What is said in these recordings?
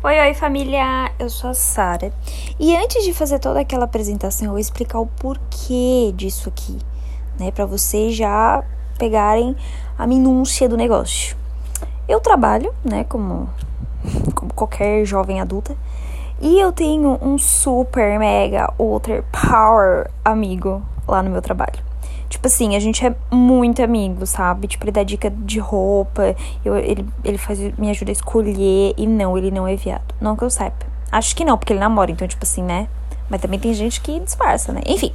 Oi, oi família, eu sou a Sara. E antes de fazer toda aquela apresentação, eu vou explicar o porquê disso aqui, né, para vocês já pegarem a minúcia do negócio. Eu trabalho, né, como, como qualquer jovem adulta, e eu tenho um super mega ultra power amigo lá no meu trabalho. Tipo assim, a gente é muito amigo, sabe? Tipo, ele dá dica de roupa, eu, ele, ele faz, me ajuda a escolher. E não, ele não é viado. Não que eu saiba. Acho que não, porque ele namora, então, tipo assim, né? Mas também tem gente que disfarça, né? Enfim.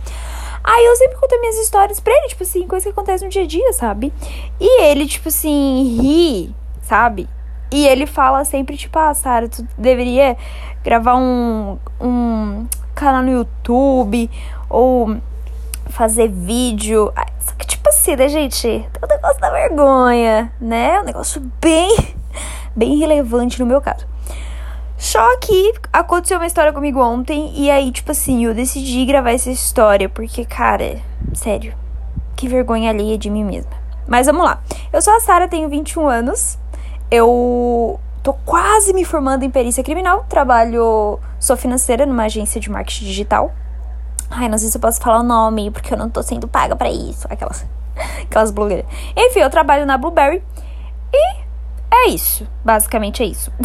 Aí eu sempre conto minhas histórias pra ele, tipo assim, coisa que acontece no dia a dia, sabe? E ele, tipo assim, ri, sabe? E ele fala sempre, tipo, ah, Sara, tu deveria gravar um, um canal no YouTube, ou fazer vídeo. Só que, tipo assim, né, gente? Tem o negócio da vergonha, né? Um negócio bem, bem relevante no meu caso. Só que aconteceu uma história comigo ontem e aí, tipo assim, eu decidi gravar essa história porque, cara, sério, que vergonha alheia de mim mesma. Mas vamos lá. Eu sou a Sara, tenho 21 anos. Eu tô quase me formando em perícia criminal, trabalho, sou financeira numa agência de marketing digital. Ai, não sei se eu posso falar o nome, porque eu não tô sendo paga para isso. Aquelas, aquelas blogueiras. Enfim, eu trabalho na Blueberry. E é isso. Basicamente é isso.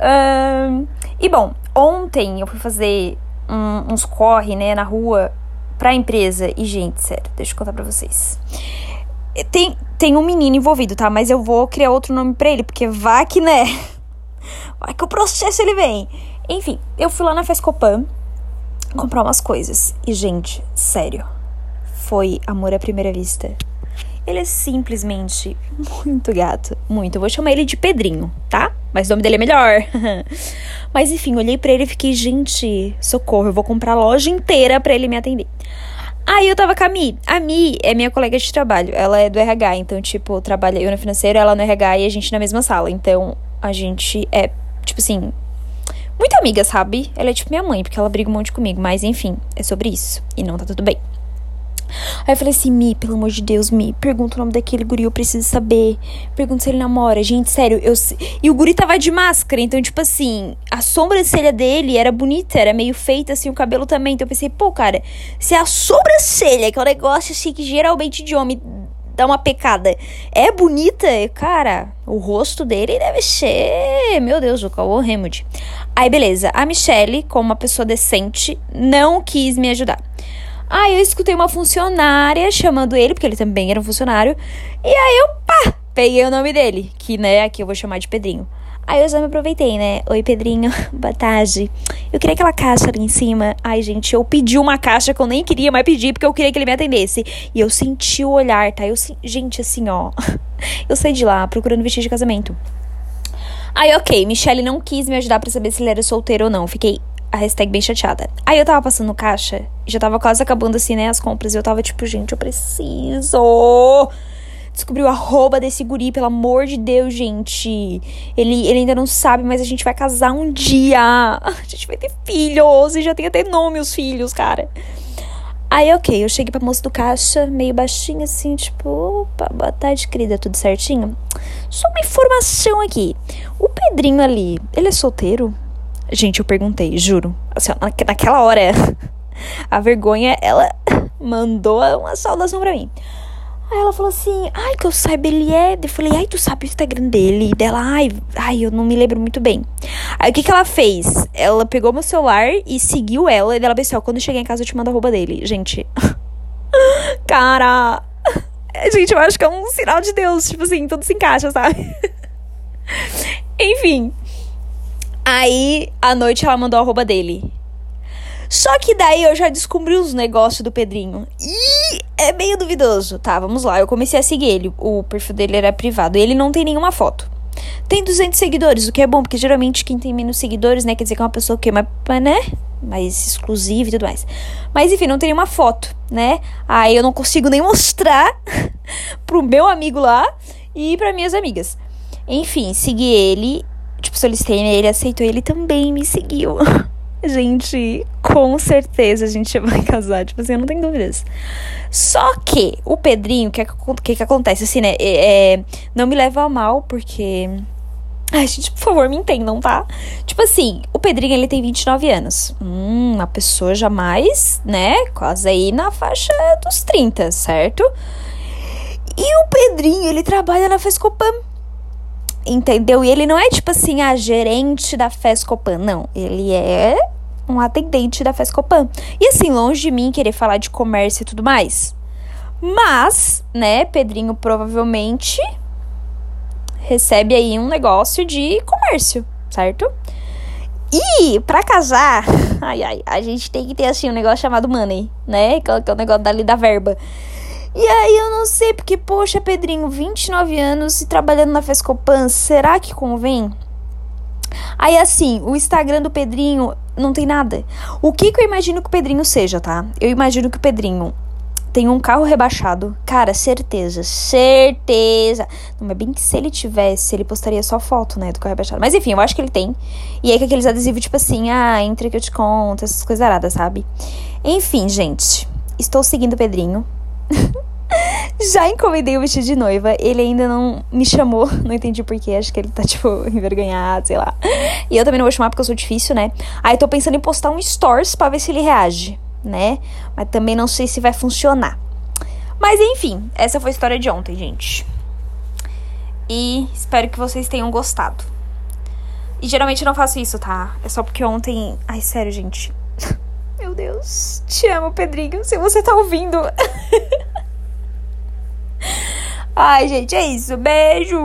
um, e bom, ontem eu fui fazer um, uns corre, né, na rua pra empresa. E, gente, sério, deixa eu contar pra vocês. Tem, tem um menino envolvido, tá? Mas eu vou criar outro nome pra ele, porque vai que, né? Vai que o processo ele vem. Enfim, eu fui lá na Fescopan comprar umas coisas. E, gente, sério, foi amor à primeira vista. Ele é simplesmente muito gato. Muito. Eu vou chamar ele de Pedrinho, tá? Mas o nome dele é melhor. Mas enfim, olhei para ele e fiquei, gente, socorro, eu vou comprar a loja inteira para ele me atender. Aí eu tava com a Mi. A Mi é minha colega de trabalho. Ela é do RH, então, tipo, trabalha eu no financeiro, ela no RH e a gente na mesma sala. Então, a gente é, tipo assim, muito amiga, sabe? Ela é tipo minha mãe, porque ela briga um monte comigo. Mas enfim, é sobre isso. E não tá tudo bem. Aí eu falei assim, Mi, pelo amor de Deus, Mi, pergunta o nome daquele guri, eu preciso saber. Pergunta se ele namora. Gente, sério, eu. E o guri tava de máscara, então, tipo assim, a sobrancelha dele era bonita, era meio feita, assim, o cabelo também. Então eu pensei, pô, cara, se a sobrancelha, que é um negócio assim que geralmente de homem dá uma pecada. É bonita, cara. O rosto dele deve ser, meu Deus, o Cauô Hamilton. Aí, beleza. A Michelle, como uma pessoa decente, não quis me ajudar. Aí eu escutei uma funcionária chamando ele, porque ele também era um funcionário. E aí eu, pá, peguei o nome dele, que, né, aqui eu vou chamar de Pedrinho. Aí eu já me aproveitei, né? Oi, Pedrinho, boa tarde. Eu queria aquela caixa ali em cima. Ai, gente, eu pedi uma caixa que eu nem queria, mas pedi porque eu queria que ele me atendesse. E eu senti o olhar, tá? Eu, gente, assim, ó. Eu saí de lá procurando vestido de casamento. Aí, ok, Michelle não quis me ajudar para saber se ele era solteiro ou não. Fiquei a hashtag bem chateada. Aí eu tava passando caixa, já tava quase acabando assim, né, as compras. E eu tava tipo, gente, eu preciso descobriu a arroba desse guri, pelo amor de Deus, gente. Ele, ele ainda não sabe, mas a gente vai casar um dia. A gente vai ter filhos e já tem até nome os filhos, cara. Aí, ok, eu cheguei pra moça do caixa, meio baixinho assim, tipo, opa, boa tarde, querida, tudo certinho? Só uma informação aqui. O Pedrinho ali, ele é solteiro? Gente, eu perguntei, juro. Assim, naquela hora, a vergonha, ela mandou uma saudação pra mim. Aí ela falou assim, ai, que eu saiba, ele é. Eu falei, ai, tu sabe o Instagram dele? E dela, ai, ai, eu não me lembro muito bem. Aí o que que ela fez? Ela pegou meu celular e seguiu ela. E dela pensou, quando eu chegar em casa eu te mando a roupa dele. Gente. Cara. Gente, eu acho que é um sinal de Deus. Tipo assim, tudo se encaixa, sabe? Enfim. Aí, à noite, ela mandou a roupa dele. Só que daí eu já descobri os negócios do Pedrinho. E é meio duvidoso. Tá, vamos lá. Eu comecei a seguir ele. O perfil dele era privado. Ele não tem nenhuma foto. Tem 200 seguidores, o que é bom, porque geralmente quem tem menos seguidores, né, quer dizer que é uma pessoa que é mais, né, mais exclusiva e tudo mais. Mas enfim, não tem nenhuma foto, né? Aí eu não consigo nem mostrar pro meu amigo lá e para minhas amigas. Enfim, segui ele, tipo, solicitei ele, aceitou, ele também me seguiu. Gente, com certeza a gente vai casar. Tipo assim, eu não tenho dúvidas. Só que o Pedrinho, o que, que, que, acontece? Assim, né? É, é, não me leva a mal, porque Ai, gente, por favor, me entendam, tá? Tipo assim, o Pedrinho, ele tem 29 anos. Hum, uma pessoa jamais, né? Quase aí na faixa dos 30, certo? E o Pedrinho, ele trabalha na Fescopan. Entendeu? E ele não é tipo assim, a gerente da Fescopan. Não, ele é um atendente da Fescopan. E assim, longe de mim querer falar de comércio e tudo mais. Mas, né, Pedrinho provavelmente recebe aí um negócio de comércio, certo? E para casar, ai ai, a gente tem que ter assim um negócio chamado money, né? Que é o negócio dali da verba. E aí eu não sei, porque, poxa, Pedrinho, 29 anos e trabalhando na Fescopan, será que convém? Aí assim, o Instagram do Pedrinho não tem nada. O que, que eu imagino que o Pedrinho seja, tá? Eu imagino que o Pedrinho tem um carro rebaixado. Cara, certeza, certeza. Não, mas bem que se ele tivesse, ele postaria só foto, né, do carro rebaixado. Mas enfim, eu acho que ele tem. E aí com aqueles adesivos, tipo assim, ah, entre que eu te conto, essas coisas aradas, sabe? Enfim, gente, estou seguindo o Pedrinho. Já encomendei o vestido de noiva. Ele ainda não me chamou. Não entendi porquê. Acho que ele tá, tipo, envergonhado, sei lá. E eu também não vou chamar porque eu sou difícil, né? Aí tô pensando em postar um stories pra ver se ele reage né? Mas também não sei se vai funcionar. Mas enfim, essa foi a história de ontem, gente. E espero que vocês tenham gostado. E geralmente eu não faço isso, tá? É só porque ontem. Ai, sério, gente. Meu Deus. Te amo, Pedrinho. Se você tá ouvindo. Ai, gente, é isso. Beijo!